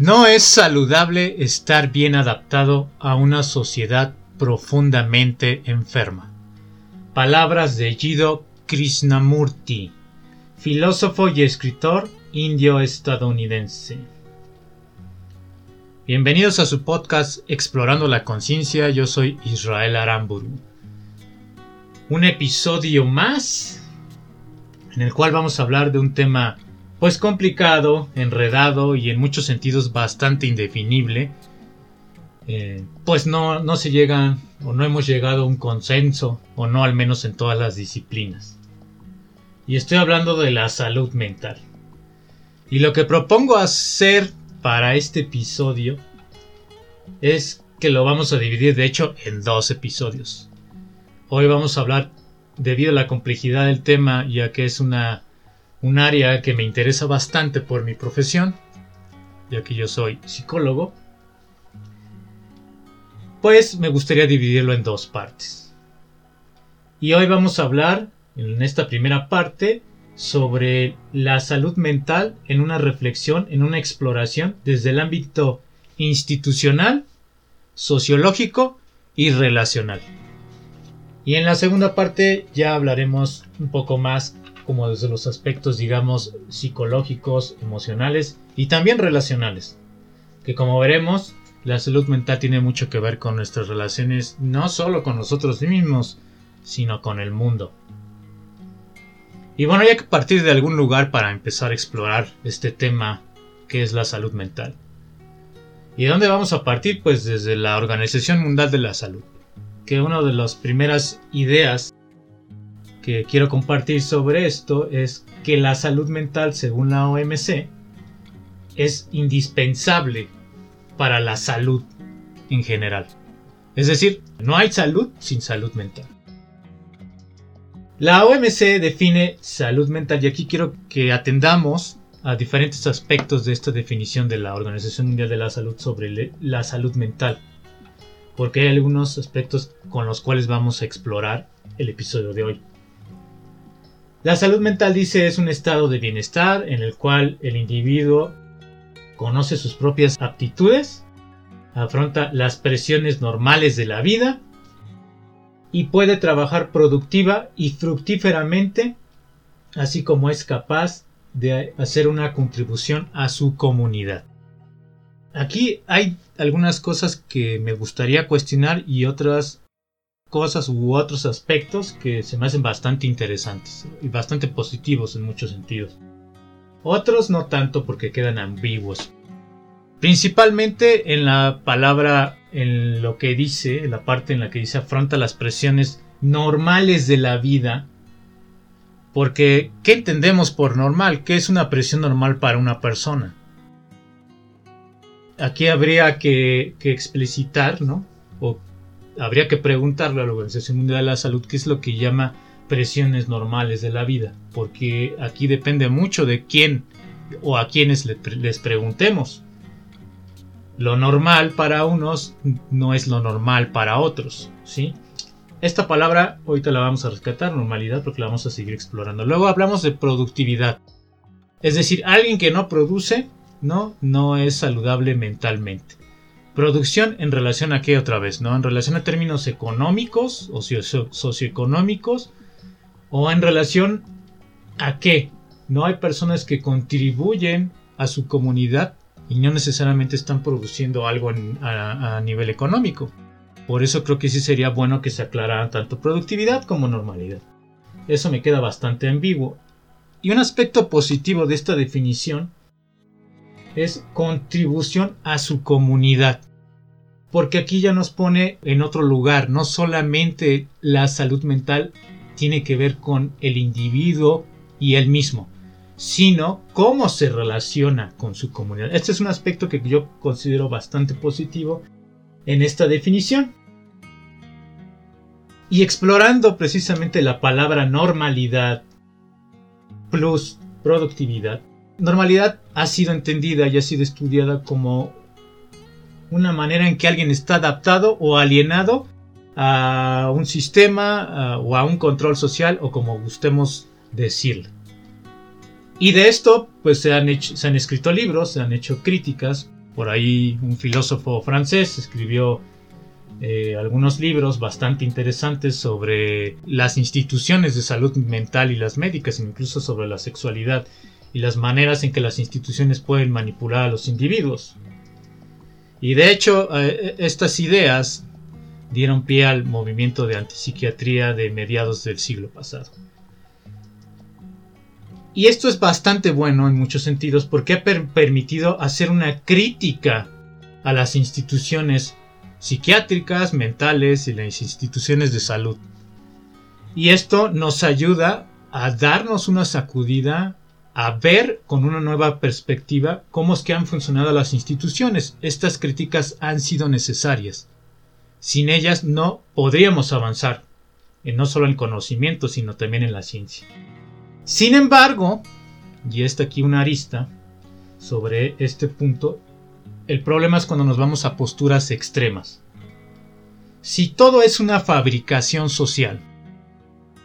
No es saludable estar bien adaptado a una sociedad profundamente enferma. Palabras de Jido Krishnamurti, filósofo y escritor indio-estadounidense. Bienvenidos a su podcast Explorando la Conciencia, yo soy Israel Aramburu. Un episodio más en el cual vamos a hablar de un tema pues complicado, enredado y en muchos sentidos bastante indefinible, eh, pues no, no se llegan o no hemos llegado a un consenso, o no al menos en todas las disciplinas. Y estoy hablando de la salud mental. Y lo que propongo hacer para este episodio es que lo vamos a dividir de hecho en dos episodios. Hoy vamos a hablar, debido a la complejidad del tema, ya que es una un área que me interesa bastante por mi profesión, ya que yo soy psicólogo, pues me gustaría dividirlo en dos partes. Y hoy vamos a hablar, en esta primera parte, sobre la salud mental en una reflexión, en una exploración desde el ámbito institucional, sociológico y relacional. Y en la segunda parte ya hablaremos un poco más como desde los aspectos, digamos, psicológicos, emocionales y también relacionales. Que como veremos, la salud mental tiene mucho que ver con nuestras relaciones, no solo con nosotros mismos, sino con el mundo. Y bueno, hay que partir de algún lugar para empezar a explorar este tema que es la salud mental. ¿Y de dónde vamos a partir? Pues desde la Organización Mundial de la Salud, que una de las primeras ideas que quiero compartir sobre esto es que la salud mental, según la OMC, es indispensable para la salud en general. Es decir, no hay salud sin salud mental. La OMC define salud mental y aquí quiero que atendamos a diferentes aspectos de esta definición de la Organización Mundial de la Salud sobre la salud mental, porque hay algunos aspectos con los cuales vamos a explorar el episodio de hoy. La salud mental dice es un estado de bienestar en el cual el individuo conoce sus propias aptitudes, afronta las presiones normales de la vida y puede trabajar productiva y fructíferamente, así como es capaz de hacer una contribución a su comunidad. Aquí hay algunas cosas que me gustaría cuestionar y otras cosas u otros aspectos que se me hacen bastante interesantes y bastante positivos en muchos sentidos. Otros no tanto porque quedan ambiguos. Principalmente en la palabra, en lo que dice, en la parte en la que dice afronta las presiones normales de la vida. Porque, ¿qué entendemos por normal? ¿Qué es una presión normal para una persona? Aquí habría que, explicitar, ¿no? O habría que preguntarle a la Organización Mundial de la Salud qué es lo que llama presiones normales de la vida, porque aquí depende mucho de quién o a quienes les preguntemos. Lo normal para unos no es lo normal para otros, ¿sí? Esta palabra ahorita la vamos a rescatar, normalidad, porque la vamos a seguir explorando. Luego hablamos de productividad. Es decir, alguien que no produce, no, no es saludable mentalmente. Producción en relación a qué otra vez, ¿no? En relación a términos económicos o socioeconómicos o en relación a qué. No hay personas que contribuyen a su comunidad y no necesariamente están produciendo algo a, a, nivel económico. Por eso creo que sí sería bueno que se aclarara tanto productividad como normalidad. Eso me queda bastante ambiguo. Y un aspecto positivo de esta definición es contribución a su comunidad. Porque aquí ya nos pone en otro lugar, no solamente la salud mental tiene que ver con el individuo y él mismo, sino cómo se relaciona con su comunidad. Este es un aspecto que yo considero bastante positivo en esta definición. Y explorando precisamente la palabra normalidad plus productividad, normalidad ha sido entendida y ha sido estudiada como una manera en que alguien está adaptado o alienado a un sistema o a un control social o como gustemos decirlo. Y de esto pues se han, hecho, se han escrito libros, se han hecho críticas por ahí un filósofo francés escribió eh, algunos libros bastante interesantes sobre las instituciones de salud mental y las médicas, incluso sobre la sexualidad y las maneras en que las instituciones pueden manipular a los individuos. Y de hecho, eh, estas ideas dieron pie al movimiento de antipsiquiatría de mediados del siglo pasado. Y esto es bastante bueno en muchos sentidos porque ha permitido hacer una crítica a las instituciones psiquiátricas, mentales y las instituciones de salud. Y esto nos ayuda a darnos una sacudida, a ver con una nueva perspectiva cómo es que han funcionado las instituciones. Estas críticas han sido necesarias. Sin ellas no podríamos avanzar, no solo en conocimiento, sino también en la ciencia. Sin embargo, y está aquí una arista sobre este punto, el problema es cuando nos vamos a posturas extremas. Si todo es una fabricación social,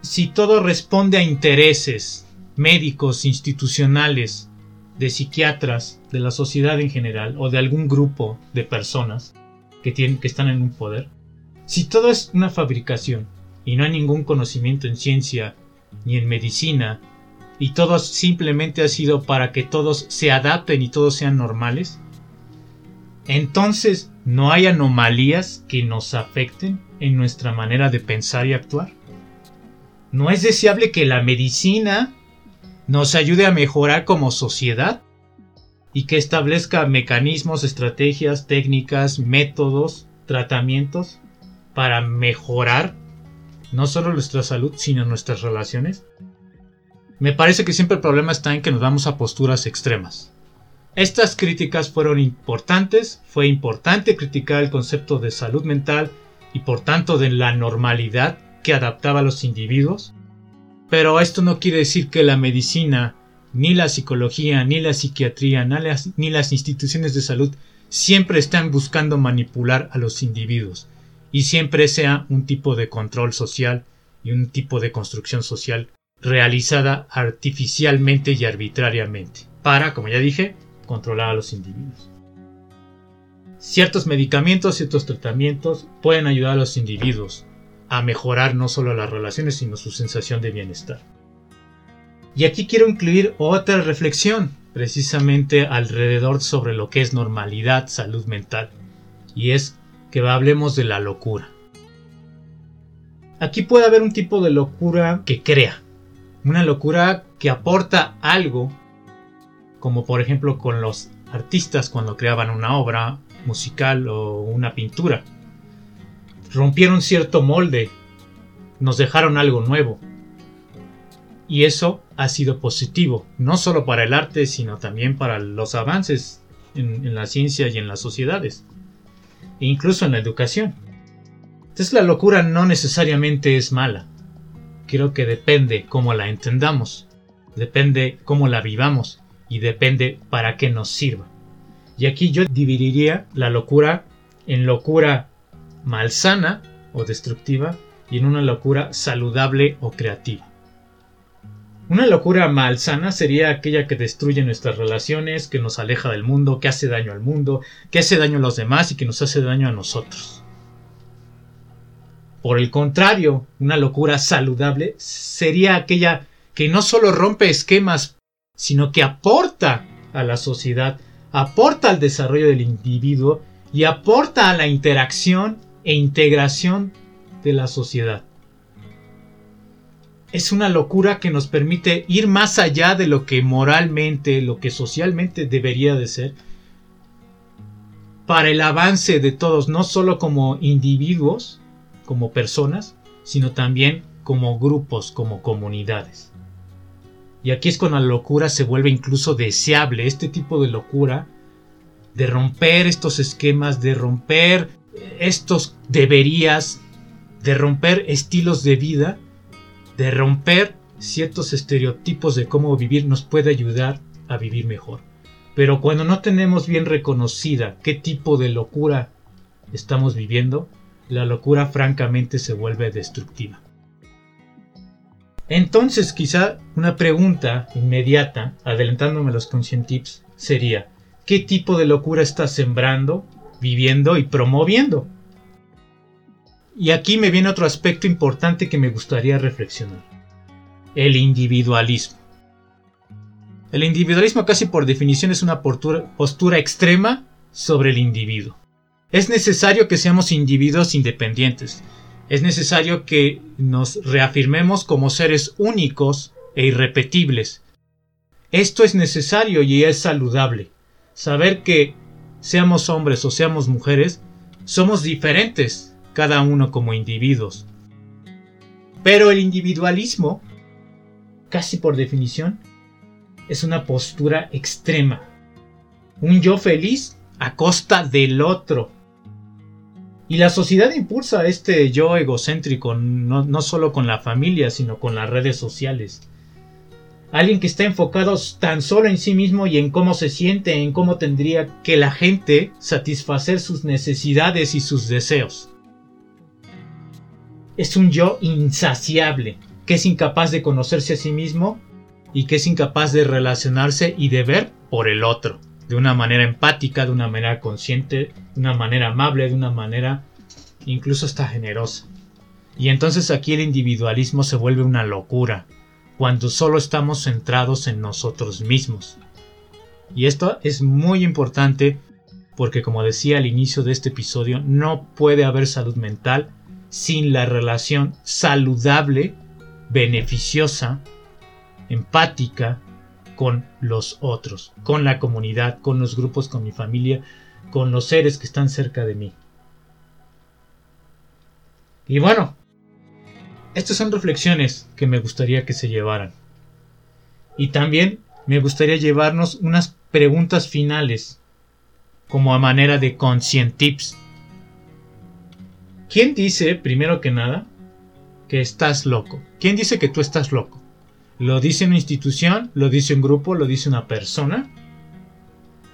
si todo responde a intereses médicos, institucionales, de psiquiatras, de la sociedad en general o de algún grupo de personas que, tienen, que están en un poder, si todo es una fabricación y no hay ningún conocimiento en ciencia ni en medicina y todo simplemente ha sido para que todos se adapten y todos sean normales, entonces no hay anomalías que nos afecten en nuestra manera de pensar y actuar. ¿No es deseable que la medicina nos ayude a mejorar como sociedad? Y que establezca mecanismos, estrategias, técnicas, métodos, tratamientos para mejorar no solo nuestra salud, sino nuestras relaciones? Me parece que siempre el problema está en que nos vamos a posturas extremas. Estas críticas fueron importantes, fue importante criticar el concepto de salud mental y por tanto de la normalidad que adaptaba a los individuos, pero esto no quiere decir que la medicina, ni la psicología, ni la psiquiatría, ni las, instituciones de salud siempre están buscando manipular a los individuos y siempre sea un tipo de control social y un tipo de construcción social realizada artificialmente y arbitrariamente para, como ya dije, controlar a los individuos. Ciertos medicamentos, ciertos tratamientos pueden ayudar a los individuos a mejorar no solo las relaciones, sino su sensación de bienestar. Y aquí quiero incluir otra reflexión, precisamente alrededor sobre lo que es normalidad, salud mental, y es que hablemos de la locura. Aquí puede haber un tipo de locura que crea, una locura que aporta algo como por ejemplo con los artistas cuando creaban una obra musical o una pintura. Rompieron cierto molde, nos dejaron algo nuevo. Y eso ha sido positivo, no solo para el arte, sino también para los avances en, la ciencia y en las sociedades, e incluso en la educación. Entonces la locura no necesariamente es mala. Creo que depende cómo la entendamos, depende cómo la vivamos y depende para qué nos sirva. Y aquí yo dividiría la locura en locura malsana o destructiva y en una locura saludable o creativa. Una locura malsana sería aquella que destruye nuestras relaciones, que nos aleja del mundo, que hace daño al mundo, que hace daño a los demás y que nos hace daño a nosotros. Por el contrario, una locura saludable sería aquella que no solo rompe esquemas sino que aporta a la sociedad, aporta al desarrollo del individuo y aporta a la interacción e integración de la sociedad. Es una locura que nos permite ir más allá de lo que moralmente, lo que socialmente debería de ser, para el avance de todos, no solo como individuos, como personas, sino también como grupos, como comunidades. Y aquí es cuando la locura se vuelve incluso deseable, este tipo de locura, de romper estos esquemas, de romper estos deberías, de romper estilos de vida, de romper ciertos estereotipos de cómo vivir, nos puede ayudar a vivir mejor. Pero cuando no tenemos bien reconocida qué tipo de locura estamos viviendo, la locura francamente se vuelve destructiva. Entonces, quizá una pregunta inmediata, adelantándome los conscientips, sería: qué tipo de locura estás sembrando, viviendo y promoviendo. Y aquí me viene otro aspecto importante que me gustaría reflexionar. El individualismo. El individualismo casi por definición es una postura, extrema sobre el individuo. Es necesario que seamos individuos independientes. Es necesario que nos reafirmemos como seres únicos e irrepetibles. Esto es necesario y es saludable saber que seamos hombres o seamos mujeres, somos diferentes cada uno como individuos. Pero el individualismo, casi por definición, es una postura extrema. Un yo feliz a costa del otro. Y la sociedad impulsa este yo egocéntrico no, no solo con la familia, sino con las redes sociales. Alguien que está enfocado tan solo en sí mismo y en cómo se siente, en cómo tendría que la gente satisfacer sus necesidades y sus deseos. Es un yo insaciable, que es incapaz de conocerse a sí mismo y que es incapaz de relacionarse y de ver por el otro, de una manera empática, de una manera consciente, de una manera amable, de una manera incluso hasta generosa. Y entonces aquí el individualismo se vuelve una locura, cuando solo estamos centrados en nosotros mismos. Y esto es muy importante porque como decía al inicio de este episodio, no puede haber salud mental sin la relación saludable, beneficiosa, empática con los otros, con la comunidad, con los grupos, con mi familia, con los seres que están cerca de mí. Y bueno, estas son reflexiones que me gustaría que se llevaran. Y también me gustaría llevarnos unas preguntas finales, como a manera de conscient tips. ¿Quién dice, primero que nada, que estás loco? ¿Quién dice que tú estás loco? ¿Lo dice una institución? ¿Lo dice un grupo? ¿Lo dice una persona?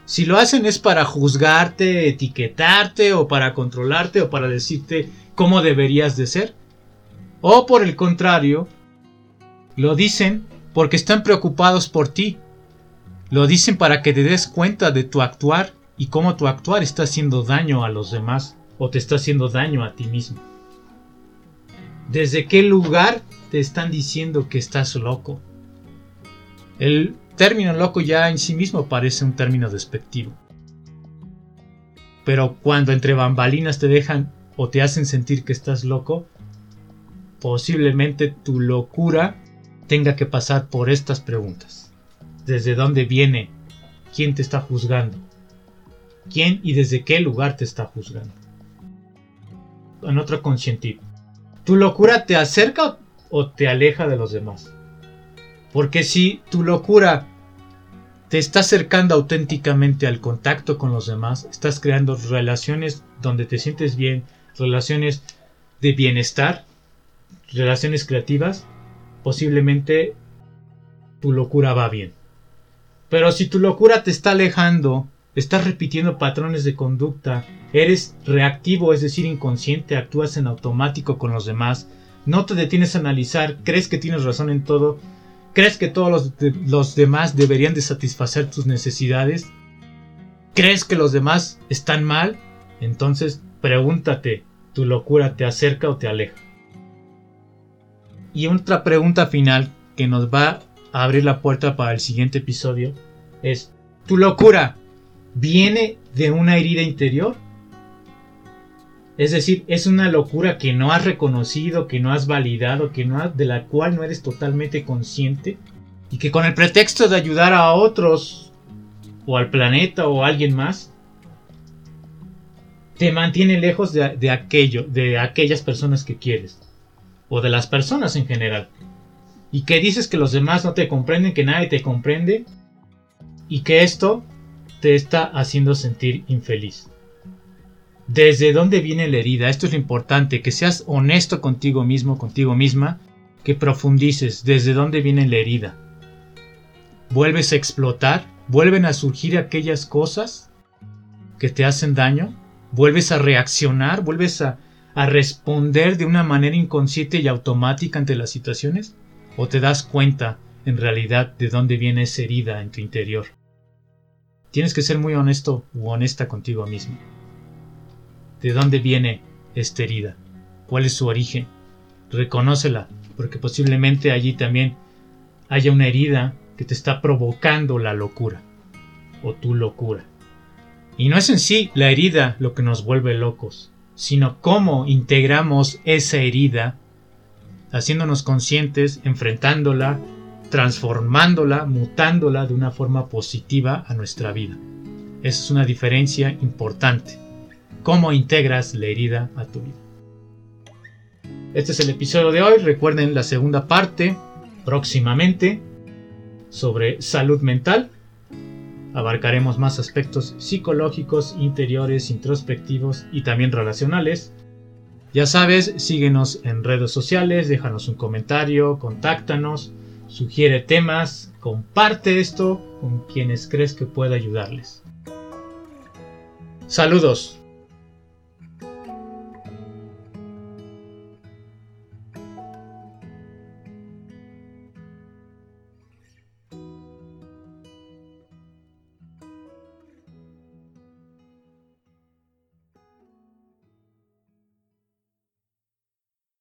Si lo hacen es para juzgarte, etiquetarte o para controlarte o para decirte cómo deberías de ser, o por el contrario, lo dicen porque están preocupados por ti. Lo dicen para que te des cuenta de tu actuar y cómo tu actuar está haciendo daño a los demás o te está haciendo daño a ti mismo. ¿Desde qué lugar te están diciendo que estás loco? El término loco ya en sí mismo parece un término despectivo. Pero cuando entre bambalinas te dejan o te hacen sentir que estás loco, posiblemente tu locura tenga que pasar por estas preguntas. ¿Desde dónde viene? ¿Quién te está juzgando? ¿Quién y desde qué lugar te está juzgando? En otro consciente. ¿Tu locura te acerca o te aleja de los demás? Porque si tu locura te está acercando auténticamente al contacto con los demás, estás creando relaciones donde te sientes bien, relaciones de bienestar, relaciones creativas, posiblemente tu locura va bien. Pero si tu locura te está alejando, estás repitiendo patrones de conducta, eres reactivo, es decir, inconsciente, actúas en automático con los demás, no te detienes a analizar, crees que tienes razón en todo, crees que todos los, los demás deberían de satisfacer tus necesidades, crees que los demás están mal, entonces pregúntate, ¿tu locura te acerca o te aleja? Y otra pregunta final que nos va a abrir la puerta para el siguiente episodio es, ¿tu locura viene de una herida interior? Es decir, es una locura que no has reconocido, que no has validado, que no de la cual no eres totalmente consciente y que con el pretexto de ayudar a otros o al planeta o a alguien más te mantiene lejos de aquello, de aquellas personas que quieres o de las personas en general. Y que dices que los demás no te comprenden, que nadie te comprende y que esto te está haciendo sentir infeliz. ¿Desde dónde viene la herida? Esto es lo importante, que seas honesto contigo mismo, contigo misma, que profundices desde dónde viene la herida. ¿Vuelves a explotar? ¿Vuelven a surgir aquellas cosas que te hacen daño? ¿Vuelves a reaccionar? ¿Vuelves a a responder de una manera inconsciente y automática ante las situaciones? ¿O te das cuenta en realidad de dónde viene esa herida en tu interior? tienes que ser muy honesto u honesta contigo mismo. ¿De dónde viene esta herida? ¿Cuál es su origen? Reconócela, porque posiblemente allí también haya una herida que te está provocando la locura o tu locura. Y no es en sí la herida lo que nos vuelve locos, sino cómo integramos esa herida, haciéndonos conscientes, enfrentándola, transformándola, mutándola de una forma positiva a nuestra vida. Esa es una diferencia importante. ¿Cómo integras la herida a tu vida? Este es el episodio de hoy. Recuerden la segunda parte próximamente sobre salud mental. Abarcaremos más aspectos psicológicos, interiores, introspectivos y también relacionales. Ya sabes, síguenos en redes sociales, déjanos un comentario, contáctanos, sugiere temas, comparte esto con quienes crees que pueda ayudarles. Saludos.